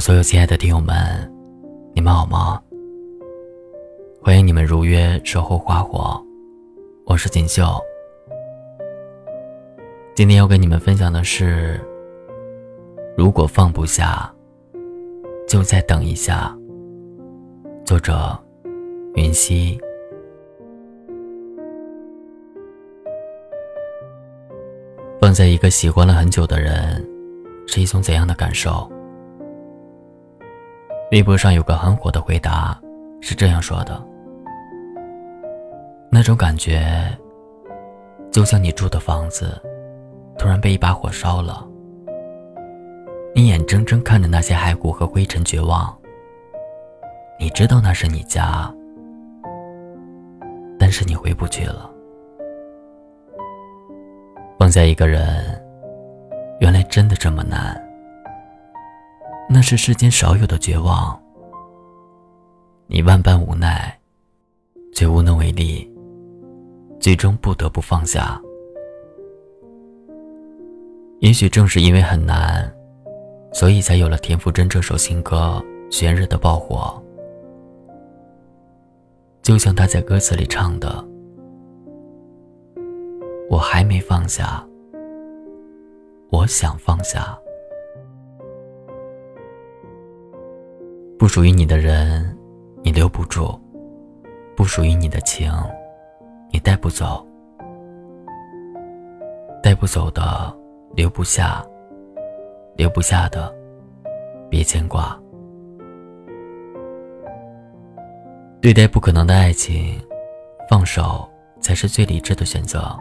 所有亲爱的听友们，你们好吗？欢迎你们如约守候花火，我是锦绣。今天要跟你们分享的是：如果放不下，就再等一下。作者：云溪。放在一个喜欢了很久的人，是一种怎样的感受？微博上有个很火的回答，是这样说的：“那种感觉，就像你住的房子突然被一把火烧了，你眼睁睁看着那些骸骨和灰尘绝望。你知道那是你家，但是你回不去了。放下一个人，原来真的这么难。”那是世间少有的绝望。你万般无奈，却无能为力，最终不得不放下。也许正是因为很难，所以才有了田馥甄这首新歌《悬日的爆火》。就像他在歌词里唱的：“我还没放下，我想放下。”不属于你的人，你留不住；不属于你的情，你带不走。带不走的，留不下；留不下的，别牵挂。对待不可能的爱情，放手才是最理智的选择。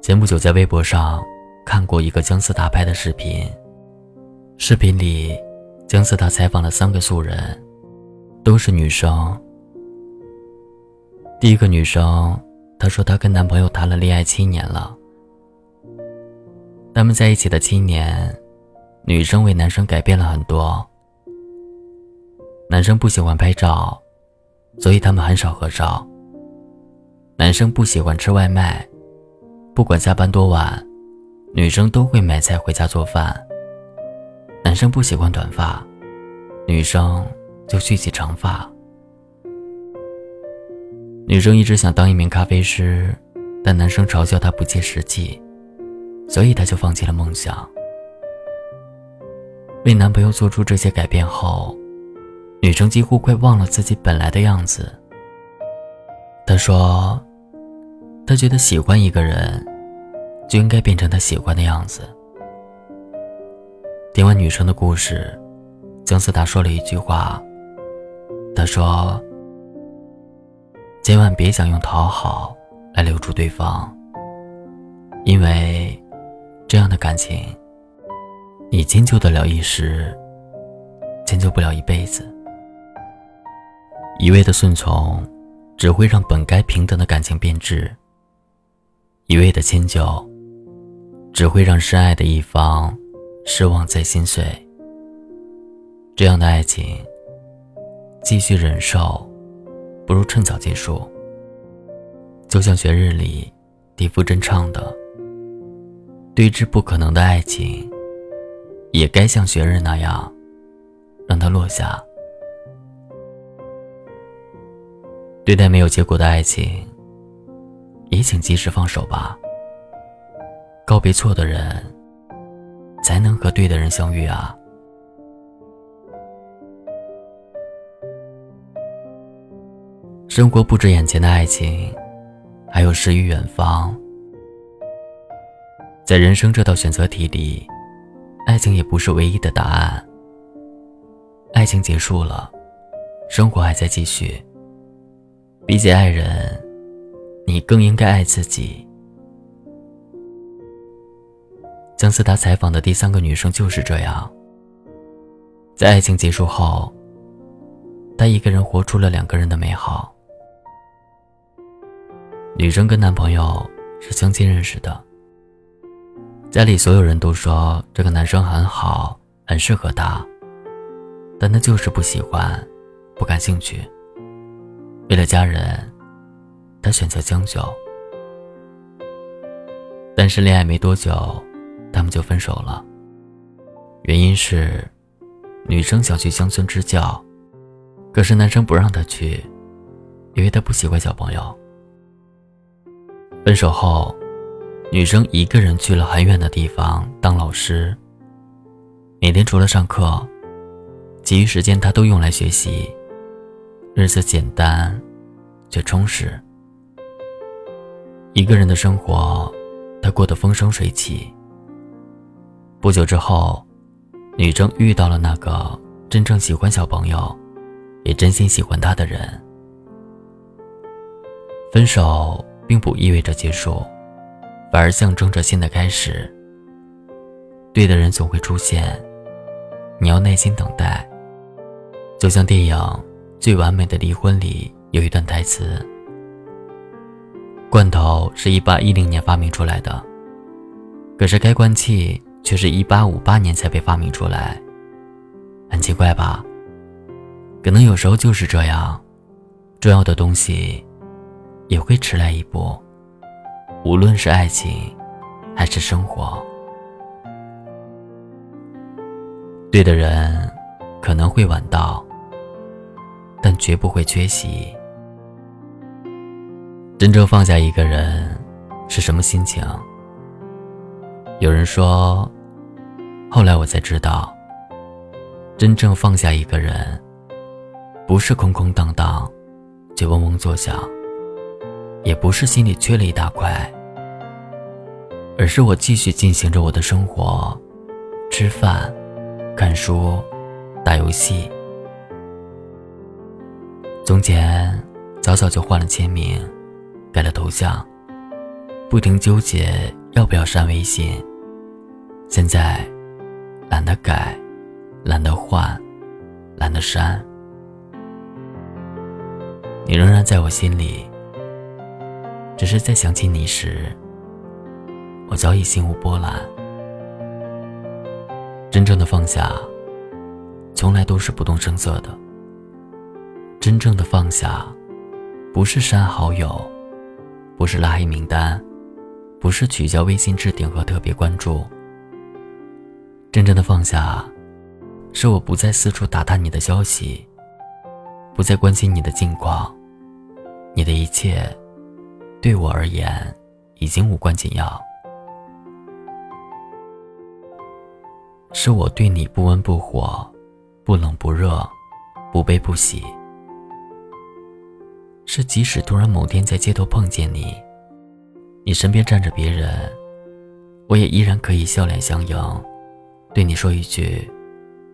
前不久在微博上看过一个姜思达拍的视频。视频里，姜思达采访了三个素人，都是女生。第一个女生，她说她跟男朋友谈了恋爱七年了。他们在一起的七年，女生为男生改变了很多。男生不喜欢拍照，所以他们很少合照。男生不喜欢吃外卖，不管下班多晚，女生都会买菜回家做饭。男生不喜欢短发，女生就蓄起长发。女生一直想当一名咖啡师，但男生嘲笑她不切实际，所以她就放弃了梦想。为男朋友做出这些改变后，女生几乎快忘了自己本来的样子。她说：“她觉得喜欢一个人，就应该变成他喜欢的样子。”听完女生的故事，姜思达说了一句话。他说：“千万别想用讨好来留住对方，因为这样的感情，你迁就得了一时，迁就不了一辈子。一味的顺从，只会让本该平等的感情变质；一味的迁就，只会让深爱的一方。”失望在心碎。这样的爱情，继续忍受，不如趁早结束。就像《雪日》里田馥甄唱的：“对之不可能的爱情，也该像雪日那样，让它落下。”对待没有结果的爱情，也请及时放手吧。告别错的人。才能和对的人相遇啊！生活不止眼前的爱情，还有诗与远方。在人生这道选择题里，爱情也不是唯一的答案。爱情结束了，生活还在继续。比起爱人，你更应该爱自己。姜思达采访的第三个女生就是这样，在爱情结束后，她一个人活出了两个人的美好。女生跟男朋友是相亲认识的，家里所有人都说这个男生很好，很适合她，但她就是不喜欢，不感兴趣。为了家人，她选择将就。但是恋爱没多久。他们就分手了。原因是，女生想去乡村支教，可是男生不让她去，因为他不喜欢小朋友。分手后，女生一个人去了很远的地方当老师。每天除了上课，其余时间她都用来学习，日子简单，却充实。一个人的生活，她过得风生水起。不久之后。女生遇到了那个真正喜欢小朋友，也真心喜欢他的人。分手并不意味着结束，反而象征着新的开始。对的人总会出现，你要耐心等待。就像电影《最完美的离婚》里有一段台词：“罐头是一八一零年发明出来的，可是开罐器。”却是一八五八年才被发明出来，很奇怪吧？可能有时候就是这样，重要的东西也会迟来一步。无论是爱情，还是生活，对的人可能会晚到，但绝不会缺席。真正放下一个人是什么心情？有人说，后来我才知道，真正放下一个人，不是空空荡荡，却嗡嗡作响；也不是心里缺了一大块，而是我继续进行着我的生活，吃饭、看书、打游戏。从前，早早就换了签名，改了头像，不停纠结要不要删微信。现在，懒得改，懒得换，懒得删。你仍然在我心里，只是在想起你时，我早已心无波澜。真正的放下，从来都是不动声色的。真正的放下，不是删好友，不是拉黑名单，不是取消微信置顶和特别关注。真正的放下，是我不再四处打探你的消息，不再关心你的近况，你的一切，对我而言，已经无关紧要。是我对你不温不火，不冷不热，不悲不喜。是即使突然某天在街头碰见你，你身边站着别人，我也依然可以笑脸相迎。对你说一句，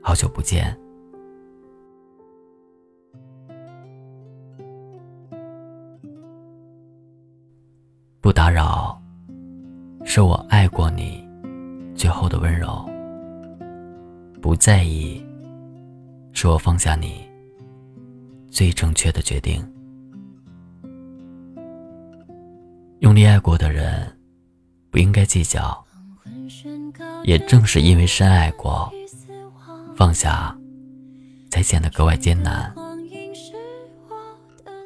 好久不见。不打扰，是我爱过你最后的温柔。不在意，是我放下你最正确的决定。用力爱过的人，不应该计较。也正是因为深爱过，放下，才显得格外艰难。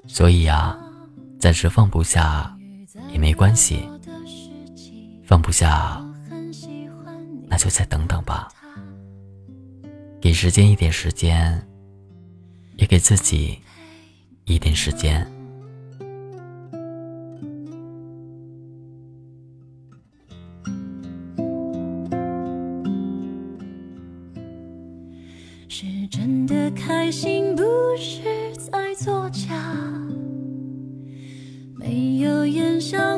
所以呀，暂时放不下也没关系，放不下，那就再等等吧。给时间一点时间，也给自己一点时间。的开心不是在作假，没有言笑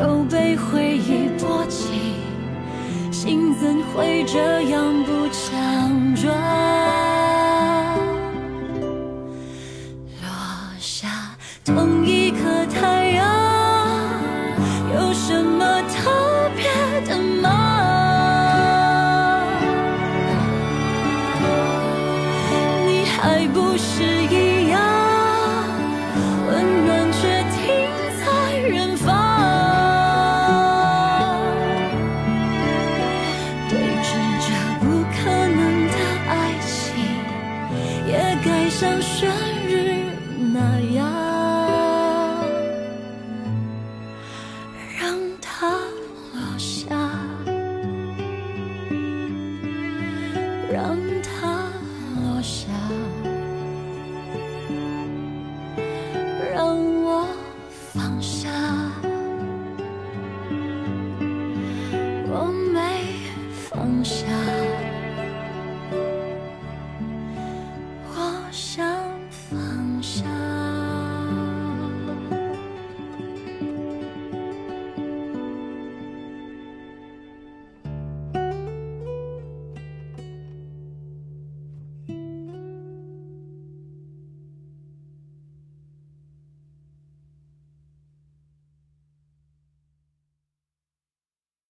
都被回忆波及心怎会这样不强壮落下同一颗太阳有什么特别的吗？你还不是一样？